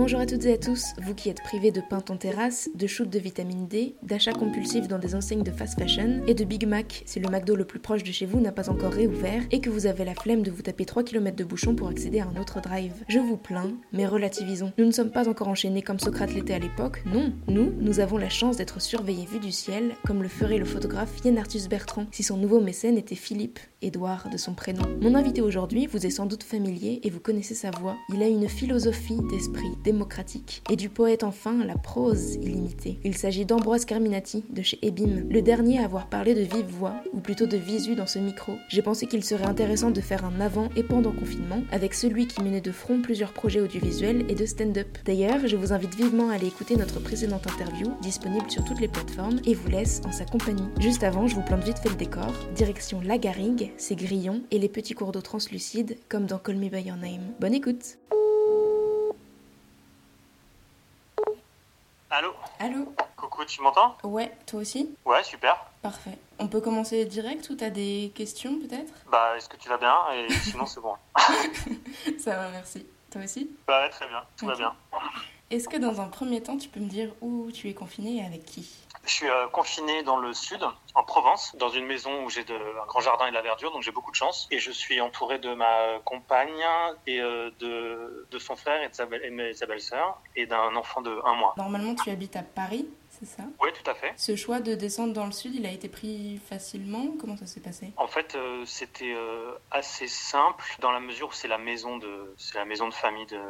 Bonjour à toutes et à tous, vous qui êtes privés de pain en terrasse, de shoot de vitamine D, d'achats compulsifs dans des enseignes de fast fashion et de Big Mac si le McDo le plus proche de chez vous n'a pas encore réouvert et que vous avez la flemme de vous taper 3 km de bouchon pour accéder à un autre drive. Je vous plains, mais relativisons. Nous ne sommes pas encore enchaînés comme Socrate l'était à l'époque, non, nous, nous avons la chance d'être surveillés vus du ciel, comme le ferait le photographe Yann Arthus Bertrand si son nouveau mécène était Philippe, Édouard de son prénom. Mon invité aujourd'hui vous est sans doute familier et vous connaissez sa voix. Il a une philosophie d'esprit et du poète enfin la prose illimitée. Il s'agit d'Ambroise Carminati de chez Ebim, le dernier à avoir parlé de vive voix, ou plutôt de visu dans ce micro. J'ai pensé qu'il serait intéressant de faire un avant et pendant confinement avec celui qui menait de front plusieurs projets audiovisuels et de stand-up. D'ailleurs, je vous invite vivement à aller écouter notre précédente interview, disponible sur toutes les plateformes, et vous laisse en sa compagnie. Juste avant, je vous plante vite fait le décor. Direction La Garrigue, ses grillons et les petits cours d'eau translucides, comme dans Call Me By Your Name. Bonne écoute Allô Allô Coucou, tu m'entends Ouais, toi aussi Ouais, super. Parfait. On peut commencer direct ou t'as des questions peut-être? Bah, est-ce que tu vas bien? Et sinon, c'est bon. Ça va, merci. Toi aussi? Bah, ouais, très bien, tout va bien. Est-ce que dans un premier temps, tu peux me dire où tu es confiné et avec qui? Je suis euh, confiné dans le sud, en Provence, dans une maison où j'ai un grand jardin et de la verdure, donc j'ai beaucoup de chance. Et je suis entouré de ma compagne et euh, de, de son frère et de sa, et belle-sœur et d'un enfant de un mois. Normalement, tu habites à Paris, c'est ça? Oui, tout à fait. Ce choix de descendre dans le sud, il a été pris facilement? Comment ça s'est passé? En fait, euh, c'était euh, assez simple dans la mesure où c'est la maison de c'est la maison de famille de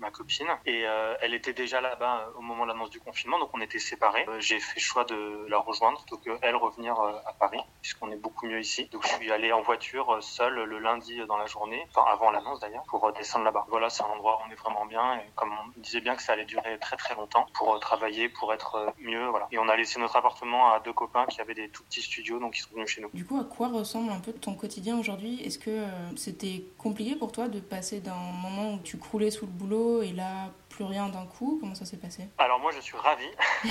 ma copine et euh, elle était déjà là-bas euh, au moment de l'annonce du confinement, donc on était séparés. Euh, J'ai fait choix de la rejoindre plutôt que elle revenir à Paris puisqu'on est beaucoup mieux ici. Donc je suis allé en voiture seul le lundi dans la journée, enfin avant l'annonce d'ailleurs, pour descendre là-bas. Voilà, c'est un endroit où on est vraiment bien et comme on disait bien que ça allait durer très très longtemps pour travailler, pour être mieux, voilà. Et on a laissé notre appartement à deux copains qui avaient des tout petits studios, donc ils sont venus chez nous. Du coup, à quoi ressemble un peu ton quotidien aujourd'hui? Est-ce que c'était compliqué pour toi de passer d'un moment où tu croulais sous le boulot et là plus rien d'un coup Comment ça s'est passé? Alors moi je suis ravi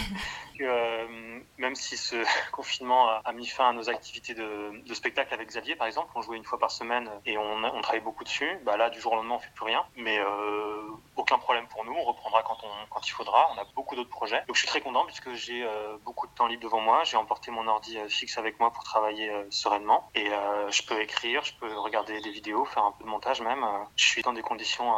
que euh, même si ce confinement a, mis fin à nos activités de, de spectacle avec Xavier par exemple, on jouait une fois par semaine et on, on travaillait beaucoup dessus, bah là du jour au lendemain on fait plus rien, mais euh, aucun problème pour nous, on reprendra quand, on, quand il faudra, on a beaucoup d'autres projets. Donc je suis très content puisque j'ai euh, beaucoup de temps libre devant moi, j'ai emporté mon ordi fixe avec moi pour travailler sereinement. Et je peux écrire, je peux regarder des vidéos, faire un peu de montage même. Je suis dans des conditions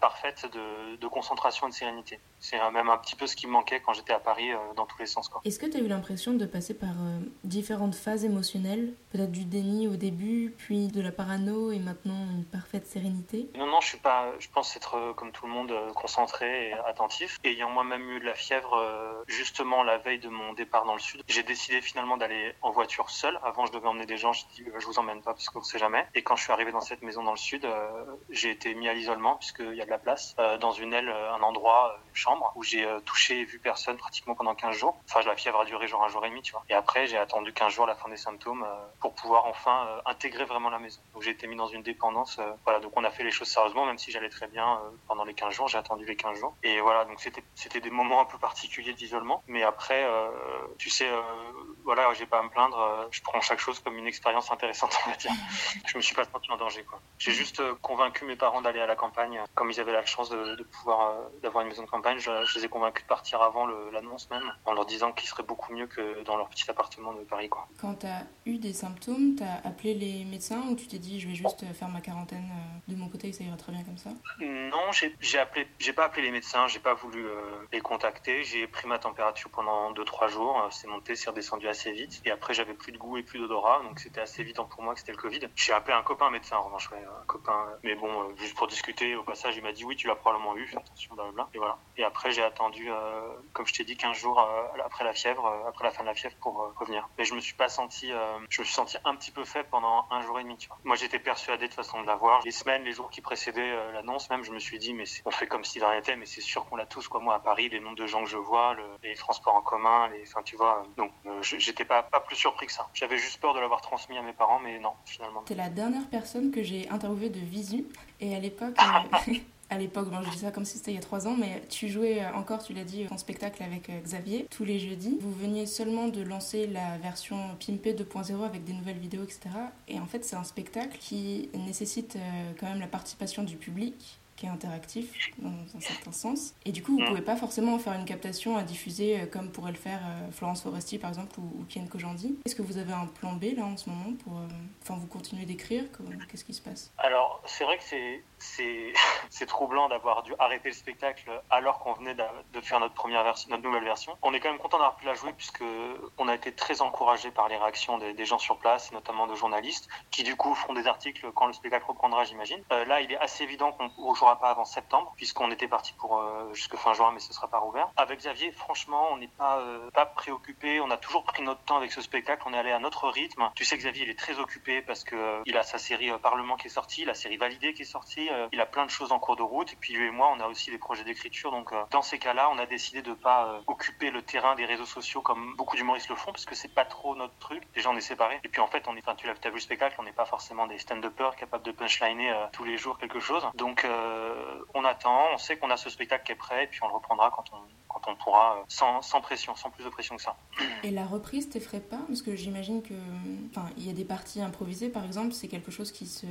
parfaites de, de concentration et de sérénité. C'est même un petit peu ce qui me manquait quand j'étais à Paris euh, dans tous les sens. Est-ce que tu as eu l'impression de passer par euh, différentes phases émotionnelles? Peut-être du déni au début, puis de la parano et maintenant une parfaite sérénité? Non, non, je suis pas. Je pense être euh, comme tout le monde concentré et attentif. Et ayant moi-même eu de la fièvre justement la veille de mon départ dans le sud, j'ai décidé finalement d'aller en voiture seul. Avant, je devais emmener des gens. Dit euh, je vous emmène pas parce qu'on sait jamais. Et quand je suis arrivé dans cette maison dans le sud, j'ai été mis à l'isolement puisqu'il y a de la place dans une aile, un endroit, euh, une chambre où j'ai euh, touché et vu personne pratiquement pendant 15 jours. Enfin, la fièvre a duré genre un jour et demi, tu vois. Et après, j'ai attendu 15 jours la fin des symptômes euh, pour pouvoir enfin intégrer vraiment la maison. Donc j'ai été mis dans une dépendance. voilà, donc on a fait les choses sérieusement, même si j'allais très bien pendant les 15 jours. J'ai attendu les 15 jours. Et voilà, donc c'était c'était des moments un peu particuliers d'isolement. Mais après, euh, tu sais, euh, voilà, j'ai pas à me plaindre. je prends chaque chose comme une expérience intéressante, on va dire. je me suis pas senti en danger, quoi. J'ai juste convaincu mes parents d'aller à la campagne, comme ils avaient la chance de, de pouvoir d'avoir une maison de campagne. Je, je les ai convaincus de partir avant l'annonce même, en leur disant qu'ils seraient beaucoup mieux que dans leur petit appartement de Paris, quoi. Quand tu as eu des symptômes, tu as appelé les médecins ou tu t'es dit je vais juste faire ma quarantaine euh, de mon côté et ça ira très bien comme ça? Non, j'ai j'ai appelé, j'ai pas appelé les médecins, j'ai pas voulu euh, les contacter. J'ai pris ma température pendant 2-3 jours, euh, c'est monté, c'est redescendu assez vite. Et après, j'avais plus de goût et plus d'odorat, donc c'était assez évident pour moi que c'était le Covid. J'ai appelé un copain médecin, en revanche, ouais, un copain. Mais bon, juste pour discuter, au passage, il m'a dit oui, tu l'as probablement eu, fais attention, blablabla. Et voilà. Et après, j'ai attendu, euh, comme je t'ai dit, 15 jours euh, après la fièvre, euh, après la fin de la fièvre pour revenir. Mais je me suis pas senti, je me suis senti un petit peu faible pendant un jour et demi, tu vois. Moi, j'étais persuadé de toute façon de l'avoir. Les semaines, les jours qui précédaient l'annonce, même, je me suis dit, mais on fait comme si de rien n'était, mais c'est sûr qu'on l'a tous, quoi. Moi, à Paris, les nombres de gens que je vois, le- les transports en commun, les, enfin, tu vois. Donc, j'étais pas, pas plus surpris que ça. J'avais juste peur de l'avoir transmis à mes parents, mais non, finalement. T'es la dernière personne que j'ai interviewée de visu et à l'époque... À l'époque, bon, je dis ça comme si c'était il y a trois ans, mais tu jouais euh, encore, tu l'as dit, en spectacle avec euh, Xavier tous les jeudis. Vous veniez seulement de lancer la version Pimpé 2.0 avec des nouvelles vidéos, etc. Et en fait, c'est un spectacle qui nécessite euh, quand même la participation du public qui est interactif dans un certain sens. Et du coup, vous ne pouvez pas forcément faire une captation à diffuser euh, comme pourrait le faire euh, Florence Foresti par exemple ou, ou Kian Kojandi. Est-ce que vous avez un plan B là en ce moment pour, euh, enfin, vous continuez d'écrire Qu'est-ce qui se passe? Alors, c'est vrai que c'est troublant d'avoir dû arrêter le spectacle alors qu'on venait de, faire notre première version, notre nouvelle version. On est quand même content d'avoir pu la jouer puisque on a été très encouragé par les réactions des, gens sur place, notamment de journalistes, qui du coup feront des articles quand le spectacle reprendra, j'imagine. là, il est assez évident qu'on jouera pas avant septembre, puisqu'on était parti pour euh, jusque fin juin, mais ce sera pas rouvert. Avec Xavier, franchement, on n'est pas euh, pas préoccupé. On a toujours pris notre temps avec ce spectacle. On est allé à notre rythme. Tu sais, Xavier, il est très occupé parce que euh, il a sa série Parlement qui est sortie, la série Validée qui est sortie. il a plein de choses en cours de route. Et puis lui et moi, on a aussi des projets d'écriture. Donc dans ces cas-là, on a décidé de pas occuper le terrain des réseaux sociaux comme beaucoup d'humoristes le font, parce que c'est pas trop notre truc. Déjà, on est séparés. Et puis en fait, on est, enfin, tu l'as vu le spectacle, on n'est pas forcément des stand-uppers capables de punchliner tous les jours quelque chose. Donc on attend, on sait qu'on a ce spectacle qui est prêt, et puis on le reprendra quand on, quand on pourra, euh, sans, sans, pression, sans plus de pression que ça. Et la reprise t'effraie pas? Parce que j'imagine que, enfin, il y a des parties improvisées, par exemple, c'est quelque chose qui se,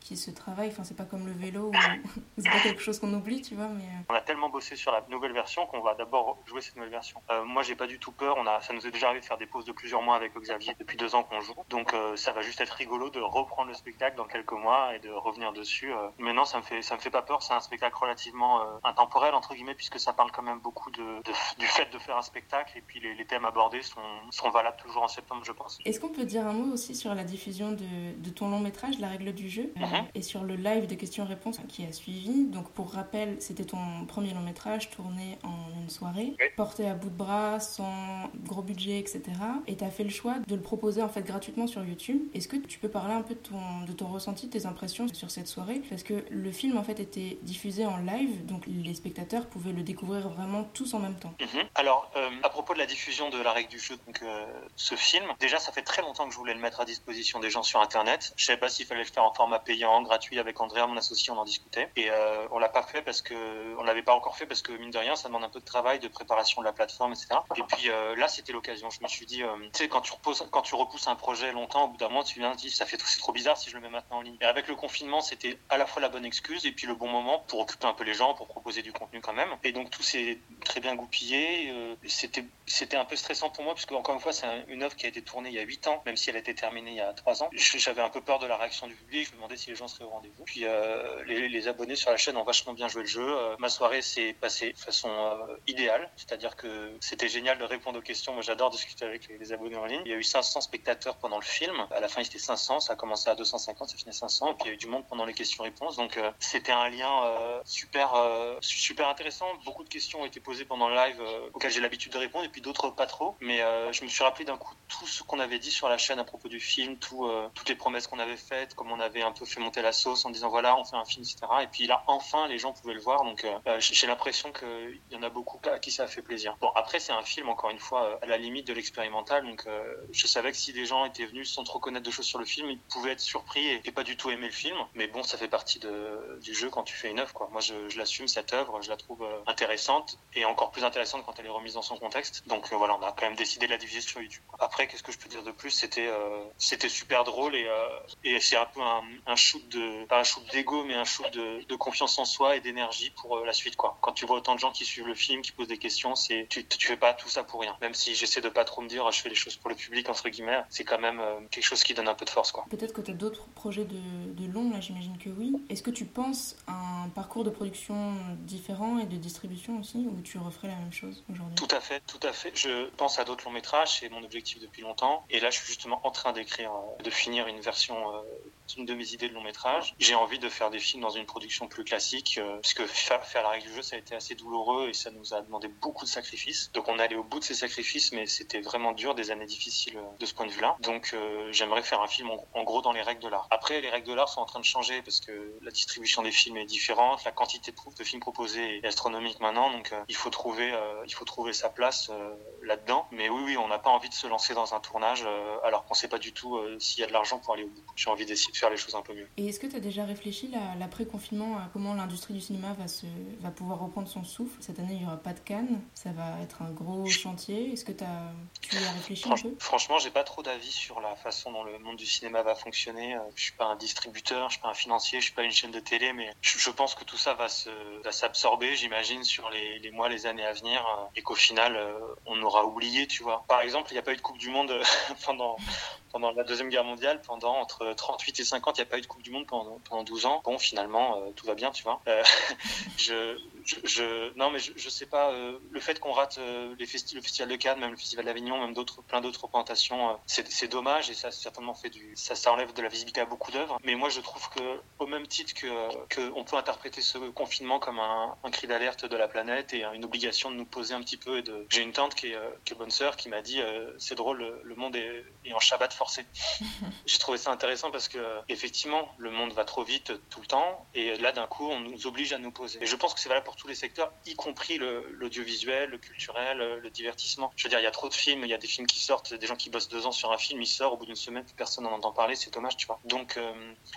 qui se travaille. Enfin, c'est pas comme le vélo, c'est pas quelque chose qu'on oublie, tu vois. Mais euh. on a tellement bossé sur la nouvelle version qu'on va d'abord jouer cette nouvelle version. Euh, moi, j'ai pas du tout peur. On a, ça nous est déjà arrivé de faire des pauses de plusieurs mois avec Xavier depuis deux ans qu'on joue. Donc, ça va juste être rigolo de reprendre le spectacle dans quelques mois et de revenir dessus. mais non, ça me fait, ça me fait pas peur. C'est un spectacle relativement intemporel entre guillemets puisque ça parle quand même beaucoup de du fait de faire un spectacle et puis les, thèmes abordés sont, sont, valables toujours en septembre, je pense. Est-ce qu'on peut dire un mot aussi sur la diffusion de, de ton long métrage, La règle du jeu, mhm. et sur le live de questions-réponses qui a suivi? Donc pour rappel, c'était ton premier long métrage tourné en une soirée, porté à bout de bras, sans gros budget, etc. Et tu as fait le choix de le proposer en fait gratuitement sur YouTube. Est-ce que tu peux parler un peu de ton, de ton ressenti, de tes impressions sur cette soirée? Parce que le film en fait était diffusé en live, donc les spectateurs pouvaient le découvrir vraiment tous en même temps. Mhm. Alors, euh, à propos de la diffusion de la règle du jeu, donc euh, ce film, déjà ça fait très longtemps que je voulais le mettre à disposition des gens sur Internet. Je savais pas s'il fallait le faire en format payant, gratuit, avec Andrea, mon associé, on en discutait. Et euh, on l'a pas fait parce que on l'avait pas encore fait parce que mine de rien, ça demande un peu de travail, de préparation de la plateforme, etc. Et puis là, c'était l'occasion. Je me suis dit, tu sais, quand tu reposes, quand tu repousses un projet longtemps, au bout d'un moment, tu viens dire, ça fait c'est trop bizarre si je le mets maintenant en ligne. Et avec le confinement, c'était à la fois la bonne excuse et puis le bon moment pour occuper un peu les gens, pour proposer du contenu quand même. Et donc tout s'est très bien goupillé. Euh, c'était c'était un peu stressant pour moi, puisque encore une fois, c'est une œuvre qui a été tournée il y a 8 ans, même si elle a été terminée il y a 3 ans. J'avais un peu peur de la réaction du public, je me demandais si les gens seraient au rendez-vous. Puis euh, les, abonnés sur la chaîne ont vachement bien joué le jeu. Euh, ma soirée s'est passée de façon idéale, c'est-à-dire que c'était génial de répondre aux questions. Moi, j'adore discuter avec les, abonnés en ligne. Il y a eu 500 spectateurs pendant le film. À la fin, il était 500, ça a commencé à 250, ça finit 500, et puis il y a eu du monde pendant les questions-réponses. Donc, c'était un lien super, super intéressant. Beaucoup de questions ont été posées pendant le live auxquelles j'ai l'habitude de répondre, et puis d'autres pas trop. Mais euh, je me suis rappelé d'un coup tout ce qu'on avait dit sur la chaîne à propos du film, tout, euh, toutes les promesses qu'on avait faites, comme on avait un peu fait monter la sauce en disant voilà, on fait un film, etc. Et puis là, enfin, les gens pouvaient le voir. Donc euh, j'ai l'impression qu'il y en a beaucoup à qui ça a fait plaisir. Bon, après, c'est un film, encore une fois, à la limite de l'expérimental. Donc je savais que si des gens étaient venus sans trop connaître de choses sur le film, ils pouvaient être surpris et, pas du tout aimer le film. Mais bon, ça fait partie de, du jeu quand tu fais une œuvre. Quoi. Moi, je, je l'assume, cette œuvre, je la trouve intéressante et encore plus intéressante quand elle est remise dans son contexte. Donc euh, voilà, on a quand même décidé de la diviser sur YouTube. Après, qu'est-ce que je peux dire de plus? C'était euh, c'était super drôle et, euh, et c'est un peu un, un, shoot de pas un shoot d'ego, mais un shoot de, confiance en soi et d'énergie pour la suite quoi. Quand tu vois autant de gens qui suivent le film, qui posent des questions, c'est tu, tu fais pas tout ça pour rien. Même si j'essaie de pas trop me dire je fais les choses pour le public entre guillemets, c'est quand même quelque chose qui donne un peu de force quoi. Peut-être que tu as d'autres projets de, long là, j'imagine que oui. Est-ce que tu penses à un parcours de production différent et de distribution aussi, ou tu referais la même chose aujourd'hui Tout à fait, tout à fait. Je pense à d'autres longs métrages, c'est mon objectif depuis longtemps. Et là, je suis justement en train d'écrire, euh, de finir une version euh, une de mes idées de long métrage. J'ai envie de faire des films dans une production plus classique, euh, puisque faire, faire, la règle du jeu, ça a été assez douloureux et ça nous a demandé beaucoup de sacrifices. Donc on est allé au bout de ces sacrifices, mais c'était vraiment dur, des années difficiles de ce point de vue-là. Donc j'aimerais faire un film en, gros dans les règles de l'art. Après, les règles de l'art sont en train de changer parce que la distribution des films est différente, la quantité de, films proposés est astronomique maintenant, donc il faut trouver, il faut trouver sa place là-dedans. Mais oui, oui, on n'a pas envie de se lancer dans un tournage alors qu'on sait pas du tout s'il y a de l'argent pour aller au bout. J'ai envie d'essayer de faire les choses un peu mieux. Et est-ce que tu as déjà réfléchi l'après-confinement à comment l'industrie du cinéma va, se, va pouvoir reprendre son souffle? Cette année, il n'y aura pas de Cannes, ça va être un gros chantier. Est-ce que as, tu y as réfléchi un peu? Franchement, j'ai pas trop d'avis sur la façon dont le monde du cinéma va fonctionner. Je suis pas un distributeur, je suis pas un financier, je suis pas une chaîne de télé, mais je, pense que tout ça va s'absorber, j'imagine, sur les, les, mois, les années à venir, et qu'au final, on aura oublié, tu vois. Par exemple, il n'y a pas eu de Coupe du Monde pendant, pendant la Deuxième Guerre mondiale, pendant entre 38 et 50, il n'y a pas eu de Coupe du Monde pendant, pendant 12 ans. Bon, finalement, euh, tout va bien, tu vois. Euh, je, je, non, mais je, je sais pas. Euh, le fait qu'on rate les festi le Festival de Cannes, même le Festival d'Avignon, même d'autres, plein d'autres représentations, c'est dommage et ça certainement fait du, ça, ça enlève de la visibilité à beaucoup d'œuvres. Mais moi, je trouve que, au même titre que, que on peut interpréter ce confinement comme un, un cri d'alerte de la planète et une obligation de nous poser un petit peu. Et de... J'ai une tante qui est, qui est bonne sœur qui m'a dit, c'est drôle, le, monde est, est en Shabbat J'ai trouvé ça intéressant parce que effectivement, le monde va trop vite tout le temps et là d'un coup, on nous oblige à nous poser. Et je pense que c'est valable pour tous les secteurs, y compris l'audiovisuel, le, culturel, le divertissement. Je veux dire, il y a trop de films, il y a des films qui sortent, des gens qui bossent deux ans sur un film, il sort au bout d'une semaine, personne n'en entend parler, c'est dommage, tu vois. Donc, euh,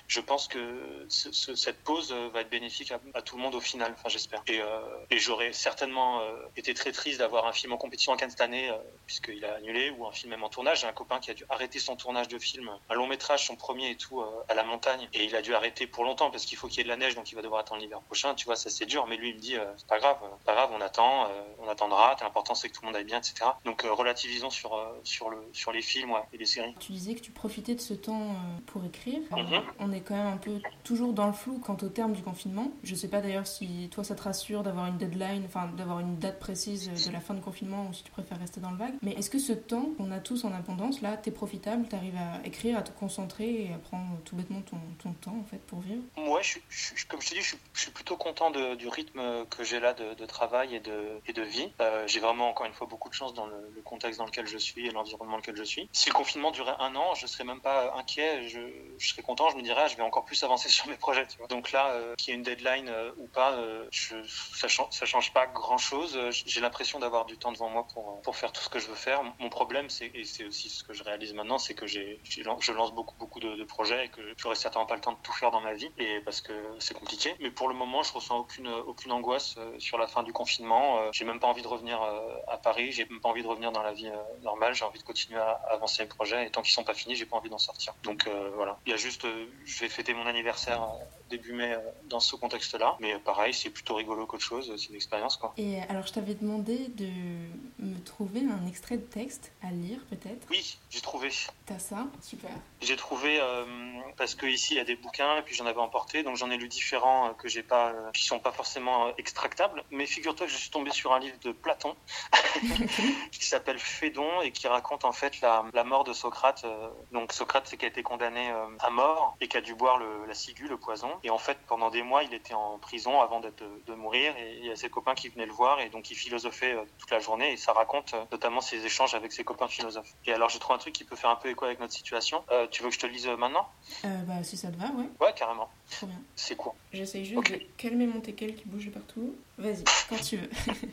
je pense que cette pause va être bénéfique à, tout le monde au final, enfin j'espère. Et, euh, j'aurais certainement euh, été très triste d'avoir un film en compétition en Cannes cette année, puisqu'il a annulé, ou un film même en tournage. J'ai un copain qui a dû arrêter son tournage de film, un long métrage, son premier et tout, euh, à la montagne. Et il a dû arrêter pour longtemps parce qu'il faut qu'il y ait de la neige, donc il va devoir attendre l'hiver prochain. Tu vois, ça c'est dur. Mais lui, il me dit, euh, c'est pas grave, pas grave, on attend, euh, on attendra. L'important c'est que tout le monde aille bien, etc. Donc relativisons sur sur le sur les films et les séries. Tu disais que tu profitais de ce temps pour écrire. Mhm. On est quand même un peu toujours dans le flou quant au terme du confinement. Je sais pas d'ailleurs si toi ça te rassure d'avoir une deadline, enfin d'avoir une date précise de la fin de confinement ou si tu préfères rester dans le vague. Mais est-ce que ce temps qu'on a tous en abondance là, t'es profitable, t'arrives à écrire, à te concentrer et à prendre tout bêtement ton, ton temps en fait pour vivre? Ouais, je, comme je te dis, je, suis plutôt content de, du rythme que j'ai là de, de, travail et de, et de vie. Euh, j'ai vraiment encore une fois beaucoup de chance dans le, le contexte dans lequel je suis et l'environnement dans lequel je suis. Si le confinement durait un an, je serais même pas inquiet, je, je serais content, je me dirais ah, je vais encore plus avancer sur mes projets. Tu vois. Donc là, euh, qu'il y ait une deadline euh, ou pas, euh, je, ça, change, ça change pas grand chose. J'ai l'impression d'avoir du temps devant moi pour, pour faire tout ce que je veux faire. Mon problème, c'est et c'est aussi ce que je réalise maintenant, c'est que j'ai je lance beaucoup beaucoup de, projets et que j'aurai certainement pas le temps de tout faire dans ma vie et parce que c'est compliqué. Mais pour le moment, je ressens aucune aucune angoisse euh, sur la fin du confinement. Euh, j'ai même pas envie de revenir euh, à Paris. J'ai même pas envie de revenir dans la vie normale. J'ai envie de continuer à avancer mes projets et tant qu'ils sont pas finis, j'ai pas envie d'en sortir. Donc voilà. Il y a juste, je vais fêter mon anniversaire début mai dans ce contexte-là. Mais pareil, c'est plutôt rigolo qu'autre chose. C'est une expérience quoi. Et alors, je t'avais demandé de me trouver un extrait de texte à lire peut-être. Oui, j'ai trouvé. T'as ça? Super. J'ai trouvé euh, parce que ici il y a des bouquins et puis j'en avais emporté, donc j'en ai lu différents euh, que j'ai pas, euh, qui sont pas forcément extractables. Mais figure-toi que je suis tombé sur un livre de Platon qui s'appelle Phédon et qui raconte en fait la, la mort de Socrate. Donc Socrate c'est qui a été condamné à mort et qui a dû boire le, la ciguë, le poison. Et en fait pendant des mois il était en prison avant de, de mourir et il y a ses copains qui venaient le voir et donc il philosophait toute la journée et ça raconte notamment ses échanges avec ses copains philosophes. Et alors j'ai trouvé un truc qui peut faire un peu écho avec notre situation. Euh, tu veux que je te lise maintenant? Euh, Bah si ça te va, ouais. Ouais, carrément. Trop bien. C'est court. J'essaye juste de calmer mon teckel qui bouge partout. Vas-y, quand tu veux.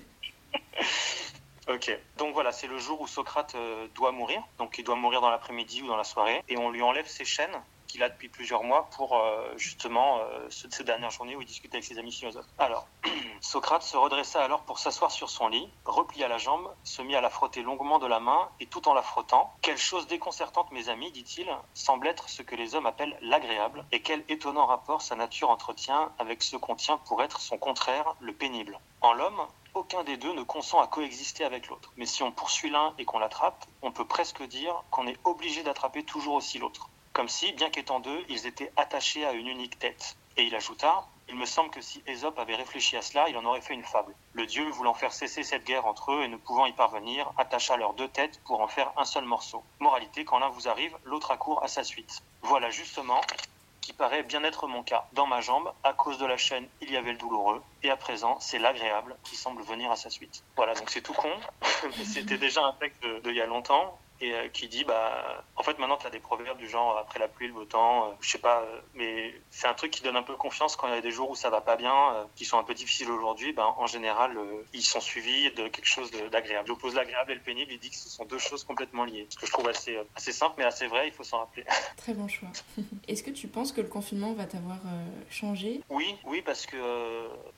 Ok, donc voilà, c'est le jour où Socrate euh, doit mourir. Donc il doit mourir dans l'après-midi ou dans la soirée. Et on lui enlève ses chaînes qu'il a depuis plusieurs mois pour euh, justement euh, ces dernières journées où il discutait avec ses amis philosophes. Alors, Socrate se redressa alors pour s'asseoir sur son lit, replia la jambe, se mit à la frotter longuement de la main et tout en la frottant, quelle chose déconcertante, mes amis, dit-il, semble être ce que les hommes appellent l'agréable, et quel étonnant rapport sa nature entretient avec ce qu'on tient pour être son contraire, le pénible. En l'homme, aucun des deux ne consent à coexister avec l'autre. Mais si on poursuit l'un et qu'on l'attrape, on peut presque dire qu'on est obligé d'attraper toujours aussi l'autre comme si, bien qu'étant deux, ils étaient attachés à une unique tête. Et il ajouta Il me semble que si Ésope avait réfléchi à cela, il en aurait fait une fable. Le dieu, voulant faire cesser cette guerre entre eux et ne pouvant y parvenir, attacha leurs deux têtes pour en faire un seul morceau. Moralité, quand l'un vous arrive, l'autre accourt à sa suite. Voilà justement qui paraît bien être mon cas. Dans ma jambe, à cause de la chaîne, il y avait le douloureux, et à présent, c'est l'agréable qui semble venir à sa suite. Voilà, donc c'est tout con, c'était déjà un texte de, y a longtemps, et qui dit bah en fait maintenant tu as des proverbes du genre après la pluie le beau temps, je sais pas, mais c'est un truc qui donne un peu confiance quand il y a des jours où ça va pas bien, qui sont un peu difficiles aujourd'hui. Ben en général ils sont suivis de quelque chose d'agréable. J'oppose l'agréable et le pénible. Il dit que ce sont deux choses complètement liées. Ce que je trouve assez assez simple mais assez vrai. Il faut s'en rappeler. Très bon choix. Est-ce que tu penses que le confinement va t'avoir changé? Oui, oui parce que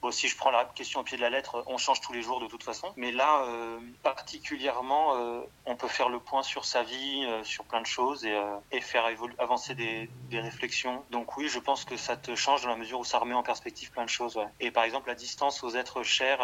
bon, si je prends la question au pied de la lettre, on change tous les jours de toute façon. Mais là, euh, particulièrement, euh, on peut faire le point sur sa vie, euh, sur plein de choses et, et faire avancer des, des, réflexions. Donc oui, je pense que ça te change dans la mesure où ça remet en perspective plein de choses. Et par exemple, la distance aux êtres chers,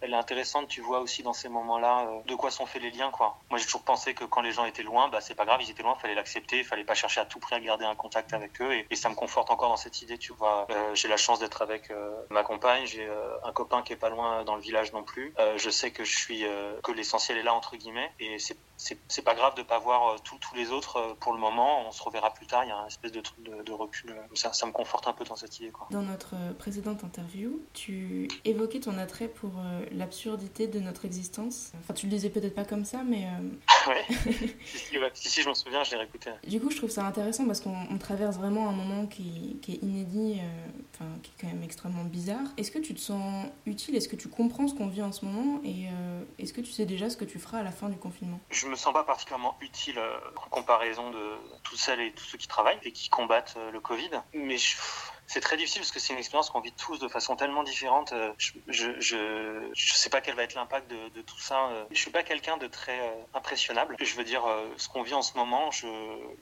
elle est intéressante. Tu vois aussi dans ces moments-là de quoi sont faits les liens. Quoi. Moi, j'ai toujours pensé que quand les gens étaient loin, bah, c'est pas grave, ils étaient loin, fallait l'accepter, fallait pas chercher à tout prix à garder un contact avec eux. Et, ça me conforte encore dans cette idée. Tu vois, j'ai la chance d'être avec ma compagne, j'ai un copain qui est pas loin dans le village non plus. Euh, je sais que je suis euh, que l'essentiel est là entre guillemets et c'est c'est pas grave de pas voir euh, tous les autres pour le moment. On se reverra plus tard. Il y a un espèce de truc de, recul. Ça, ça, me conforte un peu dans cette idée. Quoi. Dans notre précédente interview, tu évoquais ton attrait pour l'absurdité de notre existence. Enfin, tu le disais peut-être pas comme ça, mais. ouais. si, si, je m'en souviens, je l'ai réécouté. Du coup, je trouve ça intéressant parce qu'on traverse vraiment un moment qui, qui est inédit, enfin, qui est quand même extrêmement bizarre. Est-ce que tu te sens utile? Est-ce que tu comprends ce qu'on vit en ce moment? Et euh, est-ce que tu sais déjà ce que tu feras à la fin du confinement? Je me sens pas particulièrement utile euh, en comparaison de toutes celles et tous ceux qui travaillent et qui combattent euh, le Covid. Mais je c'est très difficile parce que c'est une expérience qu'on vit tous de façon tellement différente. Euh, je je, je, je sais pas quel va être l'impact de, de, tout ça. Euh. Je suis pas quelqu'un de très euh, impressionnable. Je veux dire, ce qu'on vit en ce moment, je,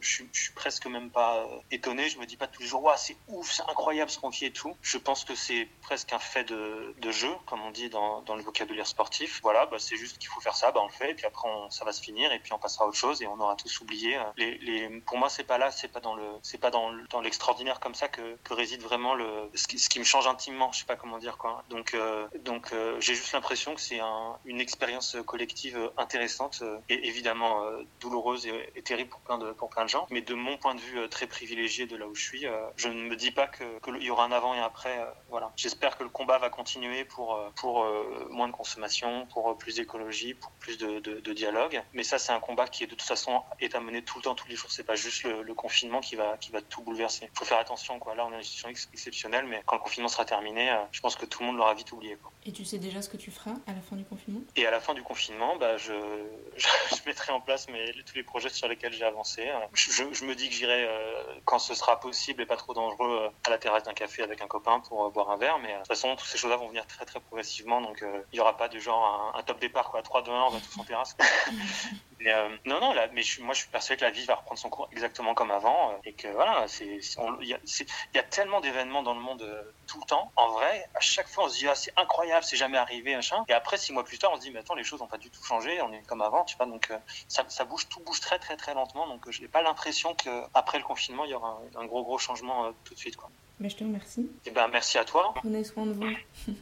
je, suis presque même pas étonné. Je me dis pas tous les jours, c'est ouf, c'est incroyable ce qu'on vit et tout. Je pense que c'est presque un fait de, de jeu, comme on dit dans, dans le vocabulaire sportif. Voilà, bah, c'est juste qu'il faut faire ça, bah, on le fait, et puis après on, ça va se finir, et puis on passera à autre chose, et on aura tous oublié. Les, les, pour moi, c'est pas là, c'est pas dans le, c'est pas dans, dans l'extraordinaire comme ça que, que réside vraiment le, ce qui, me change intimement. Je sais pas comment dire quoi. Donc, euh, donc euh, j'ai juste l'impression que c'est un, une expérience collective intéressante euh, et évidemment douloureuse et, terrible pour plein de pour plein de gens. Mais de mon point de vue très privilégié de là où je suis, je ne me dis pas qu'il y aura un avant et un après. voilà. J'espère que le combat va continuer pour pour moins de consommation, pour plus d'écologie, pour plus de, de, dialogue. Mais ça, c'est un combat qui de toute façon est à mener tout le temps, tous les jours. C'est pas juste le, confinement qui va qui va tout bouleverser. Il faut faire attention quoi. Là, on est une situation exceptionnelle, mais quand le confinement sera terminé, euh, je pense que tout le monde l'aura vite oublié. Quoi. Et tu sais déjà ce que tu feras à la fin du confinement? Et à la fin du confinement, bah, je, je, je mettrai en place mes, tous les projets sur lesquels j'ai avancé. Je, je, me dis que j'irai euh, quand ce sera possible et pas trop dangereux euh, à la terrasse d'un café avec un copain pour euh, boire un verre. Mais euh, de toute façon, toutes ces choses-là vont venir très très progressivement. Donc euh, il n'y aura pas du genre un, un, top départ quoi, 3 2 1 on va tous en terrasse. mais, non non, là, mais moi je suis persuadé que la vie va reprendre son cours exactement comme avant et que voilà, il y, y, a tellement d'événements dans le monde tout le temps. En vrai, à chaque fois on se dit ah, c'est incroyable, c'est jamais arrivé, machin. Et après six mois plus tard, on se dit mais attends, les choses n'ont pas du tout changé, on est comme avant, tu vois. Donc ça, ça bouge, tout bouge très très très lentement. Donc je n'ai pas l'impression qu'après le confinement, il y aura un, un gros gros changement euh, tout de suite. Quoi. Mais je te remercie. Et ben, merci à toi. Prenez soin de vous.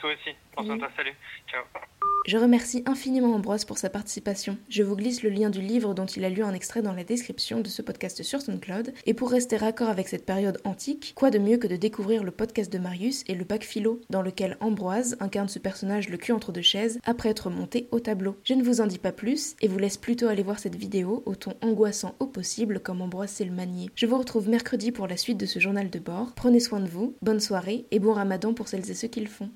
toi aussi. Toi. Salut. Ciao. Je remercie infiniment Ambroise pour sa participation. Je vous glisse le lien du livre dont il a lu un extrait dans la description de ce podcast sur SoundCloud. Et pour rester raccord avec cette période antique, quoi de mieux que de découvrir le podcast de Marius et le bac philo, dans lequel Ambroise incarne ce personnage le cul entre deux chaises après être monté au tableau. Je ne vous en dis pas plus et vous laisse plutôt aller voir cette vidéo au ton angoissant au possible comme Ambroise sait le manier. Je vous retrouve mercredi pour la suite de ce journal de bord. Prenez soin de vous, bonne soirée et bon ramadan pour celles et ceux qui le font.